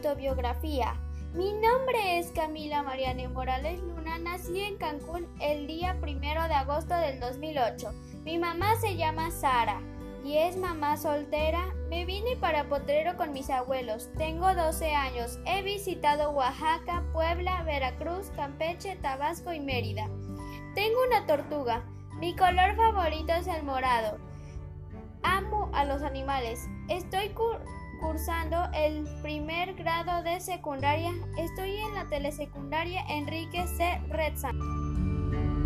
autobiografía. Mi nombre es Camila Mariana Morales Luna. Nací en Cancún el día primero de agosto del 2008. Mi mamá se llama Sara y es mamá soltera. Me vine para Potrero con mis abuelos. Tengo 12 años. He visitado Oaxaca, Puebla, Veracruz, Campeche, Tabasco y Mérida. Tengo una tortuga. Mi color favorito es el morado. Amo a los animales. Estoy cursando el primer grado de secundaria. Estoy en la telesecundaria Enrique C. Redsan.